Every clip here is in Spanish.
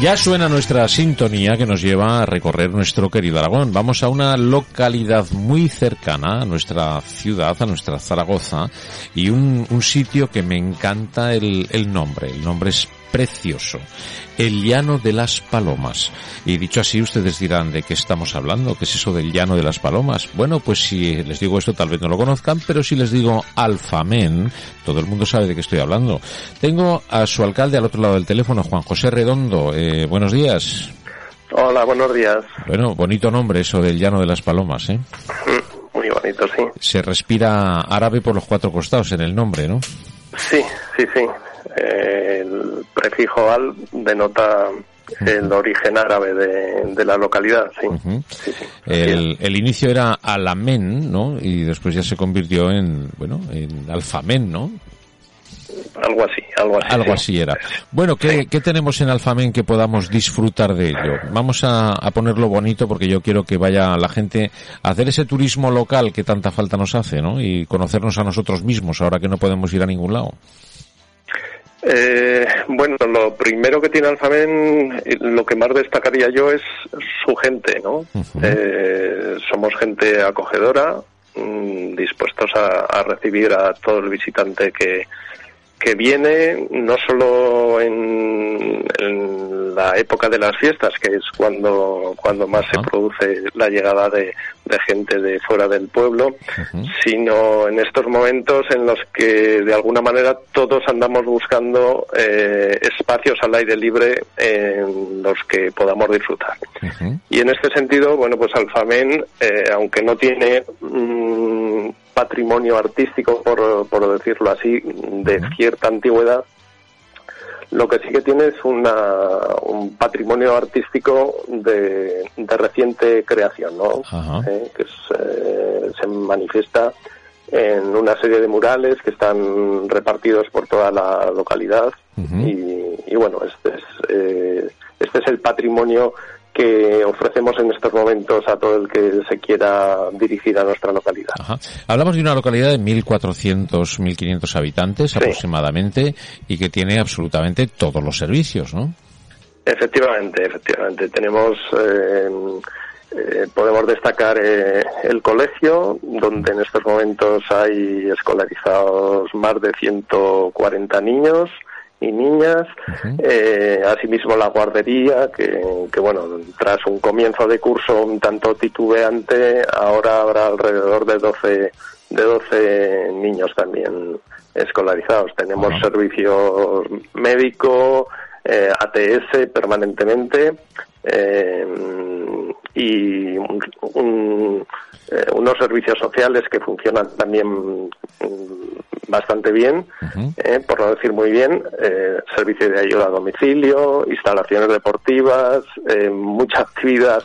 Ya suena nuestra sintonía que nos lleva a recorrer nuestro querido Aragón. Vamos a una localidad muy cercana a nuestra ciudad, a nuestra Zaragoza, y un, un sitio que me encanta el, el nombre. El nombre es precioso. El llano de las palomas. Y dicho así, ustedes dirán de qué estamos hablando, qué es eso del llano de las palomas. Bueno, pues si les digo esto tal vez no lo conozcan, pero si les digo Alfamen, todo el mundo sabe de qué estoy hablando. Tengo a su alcalde al otro lado del teléfono, Juan José Redondo. Eh, buenos días. Hola, buenos días. Bueno, bonito nombre eso del llano de las palomas, ¿eh? Muy bonito, sí. Se respira árabe por los cuatro costados en el nombre, ¿no? Sí, sí, sí. Eh, el prefijo al denota el origen árabe de, de la localidad, sí. Ujú. Sí, sí. El, el inicio era Alamen, ¿no? Y después ya se convirtió en, bueno, en Alfamen, ¿no? Algo así, algo así. Algo sí. así era. Bueno, ¿qué, qué tenemos en Alfamen que podamos disfrutar de ello? Vamos a, a ponerlo bonito porque yo quiero que vaya la gente a hacer ese turismo local que tanta falta nos hace, ¿no? Y conocernos a nosotros mismos ahora que no podemos ir a ningún lado. Eh, bueno, lo primero que tiene Alfamen, lo que más destacaría yo es su gente, ¿no? Eh, somos gente acogedora, mm, dispuestos a, a recibir a todo el visitante que, que viene, no solo en, en la época de las fiestas, que es cuando, cuando más se produce la llegada de, de gente de fuera del pueblo, sino en estos momentos en los que de alguna manera todos andamos buscando eh, espacios al aire libre en los que podamos disfrutar. Ujú. Y en este sentido, bueno, pues Alfamen, eh, aunque no tiene mm, patrimonio artístico, por, por decirlo así, de Ujú. cierta antigüedad, lo que sí que tiene es una, un patrimonio artístico de, de reciente creación, ¿no? Eh, que es, eh, se manifiesta en una serie de murales que están repartidos por toda la localidad Ujú. y, y bueno, este es, eh, este es el patrimonio que ofrecemos en estos momentos a todo el que se quiera dirigir a nuestra localidad. Ajá. Hablamos de una localidad de 1.400, 1.500 habitantes Sí. aproximadamente y que tiene absolutamente todos los servicios, ¿no? Efectivamente, efectivamente. Tenemos, eh, eh, podemos destacar eh, el colegio, donde en estos momentos hay escolarizados más de 140 niños y niñas. Eh, asimismo la guardería, que, que bueno, tras un comienzo de curso un tanto titubeante, ahora habrá alrededor de 12, de 12 niños también escolarizados. Tenemos Ajá. servicios médico, eh, ATS permanentemente eh, y un- un, eh, unos servicios sociales que funcionan también bastante bien, eh, por no decir muy bien, eh, servicio de ayuda a domicilio, instalaciones deportivas, eh, mucha actividad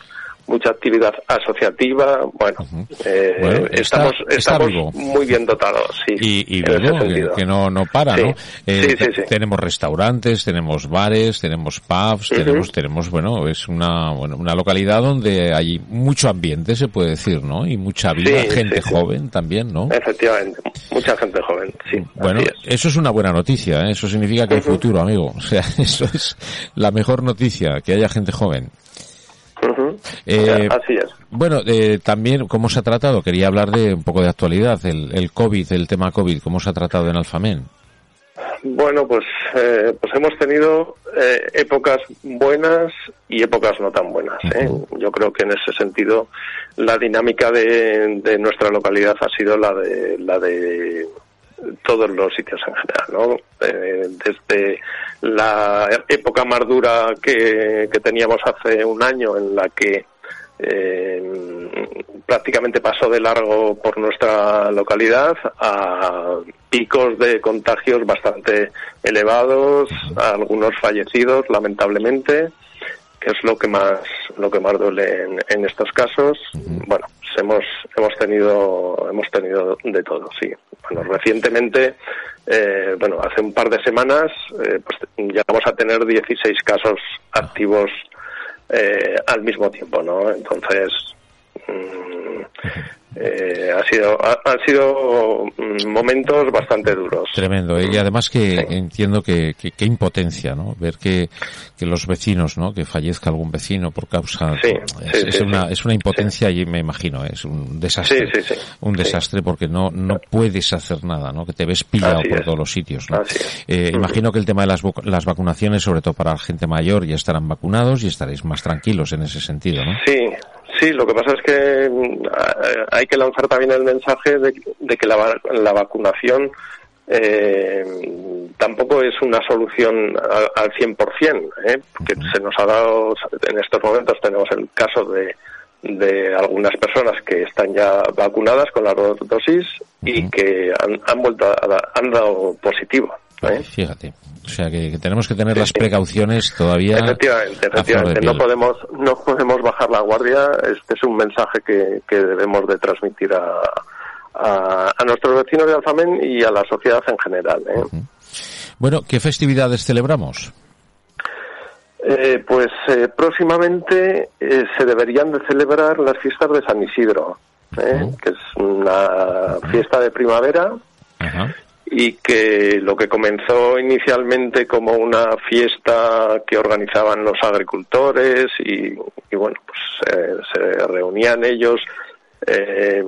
mucha actividad asociativa, bueno, eh, Bueno, está- estamos, estamos muy bien dotados, sí. Y, vivo, que, no, no para, Sí. ¿no? Eh, Sí, sí. Tenemos restaurantes, tenemos bares, tenemos pubs, tenemos, tenemos, bueno, es una, bueno, una localidad donde hay mucho ambiente, se puede decir, ¿no? Y mucha vida, gente joven también, ¿no? Efectivamente, mucha gente joven, sí. Bueno, es. eso es una buena noticia, ¿eh? eso significa que hay futuro, amigo. O sea, eso es la mejor noticia, que haya gente joven. Eh, Así es. Bueno, eh, también, ¿cómo se ha tratado? Quería hablar de un poco de actualidad, el, el COVID, el tema COVID, ¿cómo se ha tratado en Alfamen? Bueno, pues, eh, pues hemos tenido eh, épocas buenas y épocas no tan buenas. ¿eh? Yo creo que en ese sentido la dinámica de, de nuestra localidad ha sido la de la de todos los sitios en general, ¿no? Eh, la época más dura que, teníamos hace un año, en la que eh, prácticamente pasó de largo por nuestra localidad a picos de contagios bastante elevados, algunos fallecidos, lamentablemente que es lo que más lo que más duele en, estos casos. Bueno, hemos hemos tenido hemos tenido de todo, sí. Bueno, recientemente, eh, bueno, hace un par de semanas, eh, pues llegamos a tener 16 casos activos eh, al mismo tiempo, ¿no? Entonces, eh, ha sido han sido mm, momentos bastante duros. Tremendo. Y además que entiendo que, que, impotencia no ver que, que los vecinos no que fallezca algún vecino por causa es, una es una impotencia y me imagino ¿eh? es un desastre. un desastre porque no no puedes hacer nada no que te ves pillado por todos los sitios ¿no? Eh, imagino que el tema de las las vacunaciones sobre todo para la gente mayor ya estarán vacunados y estaréis más tranquilos en ese sentido no sí Sí, lo que pasa es que mm, hay que lanzar también el mensaje de, que la, la vacunación eh, tampoco es una solución al, 100%, ¿eh? porque se nos ha dado, en estos momentos tenemos el caso de, de algunas personas que están ya vacunadas con dos dosis y que han, han vuelto a, han dado positivo. ¿Eh? Fíjate. O sea que, tenemos que tener las precauciones todavía. Efectivamente, efectivamente. No podemos, no podemos bajar la guardia. Este es un mensaje que, debemos de transmitir a, a, nuestros vecinos de Alfamen y a la sociedad en general. ¿eh? Bueno, ¿qué festividades celebramos? Eh, pues eh, próximamente se deberían de celebrar las fiestas de San Isidro, que es una fiesta de primavera y que lo que comenzó inicialmente como una fiesta que organizaban los agricultores y, bueno, pues se reunían ellos, eh,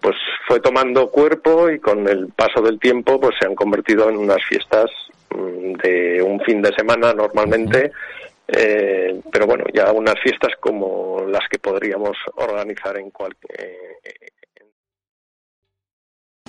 pues fue tomando cuerpo y con el paso del tiempo pues se han convertido en unas fiestas mm, de un fin de semana normalmente. Eh, pero bueno, ya unas fiestas como las que podríamos organizar en cualquier,